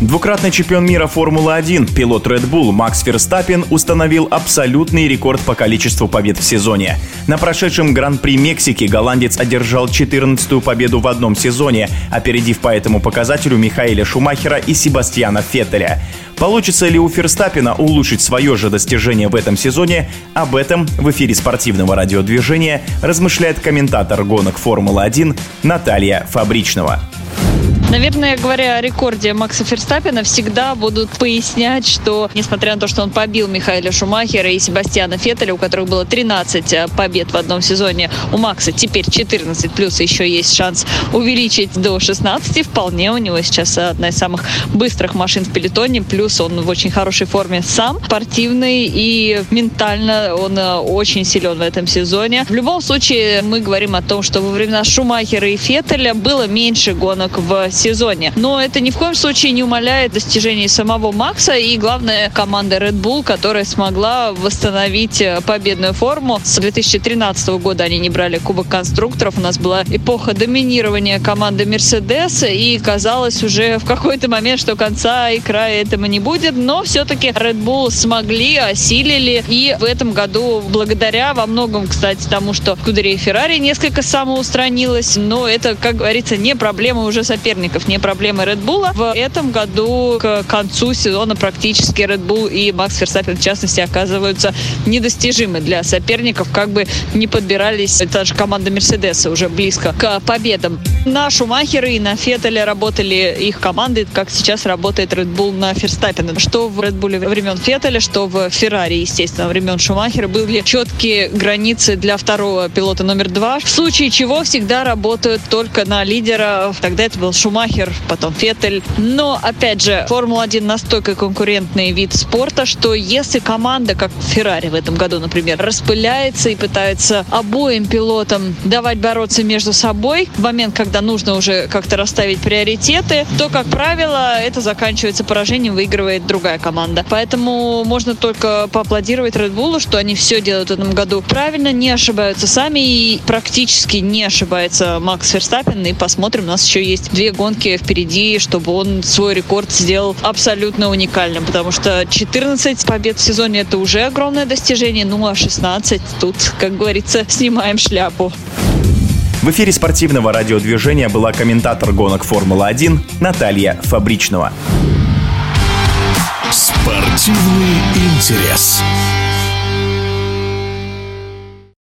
Двукратный чемпион мира Формулы-1, пилот Red Bull Макс Ферстаппин установил абсолютный рекорд по количеству побед в сезоне. На прошедшем Гран-при Мексики голландец одержал 14-ю победу в одном сезоне, опередив по этому показателю Михаэля Шумахера и Себастьяна Феттеля. Получится ли у Ферстаппина улучшить свое же достижение в этом сезоне? Об этом в эфире спортивного радиодвижения размышляет комментатор гонок Формулы-1 Наталья Фабричного. Наверное, говоря о рекорде Макса Ферстаппина, всегда будут пояснять, что, несмотря на то, что он побил Михаила Шумахера и Себастьяна Феттеля, у которых было 13 э, побед в одном сезоне, у Макса теперь 14, плюс еще есть шанс увеличить до 16. Вполне у него сейчас одна из самых быстрых машин в пелетоне, плюс он в очень хорошей форме сам, спортивный и ментально он э, очень силен в этом сезоне. В любом случае, мы говорим о том, что во времена Шумахера и Феттеля было меньше гонок в сезоне. Но это ни в коем случае не умаляет достижений самого Макса и, главное, команды Red Bull, которая смогла восстановить э, победную форму. С 2013 года они не брали Кубок конструкторов. У нас была эпоха доминирования команды Mercedes, и казалось уже в какой-то момент, что конца и края этому не будет. Но все-таки Red Bull смогли, осилили. И в этом году, благодаря во многом, кстати, тому, что Кудерия Феррари несколько самоустранилась, но это, как говорится, не проблема уже соперника соперников, не проблемы Red Bull. В этом году к концу сезона практически Red Bull и Макс Ферстаппин в частности оказываются недостижимы для соперников, как бы не подбирались та же команда Мерседеса уже близко к победам. На Шумахера и на Феттеля работали их команды, как сейчас работает Red Bull на Ферстаппина. Что в Red Bull времен Феттеля, что в Феррари, естественно, времен Шумахера были четкие границы для второго пилота номер два, в случае чего всегда работают только на лидера. Тогда это был Шумахер Шумахер, потом Феттель. Но, опять же, Формула-1 настолько конкурентный вид спорта, что если команда, как Феррари в этом году, например, распыляется и пытается обоим пилотам давать бороться между собой в момент, когда нужно уже как-то расставить приоритеты, то, как правило, это заканчивается поражением, выигрывает другая команда. Поэтому можно только поаплодировать Red Bull, что они все делают в этом году правильно, не ошибаются сами и практически не ошибается Макс Ферстаппин. И посмотрим, у нас еще есть две гонки гонки впереди, чтобы он свой рекорд сделал абсолютно уникальным, потому что 14 побед в сезоне это уже огромное достижение, ну а 16 тут, как говорится, снимаем шляпу. В эфире спортивного радиодвижения была комментатор гонок Формулы-1 Наталья Фабричного. Спортивный интерес.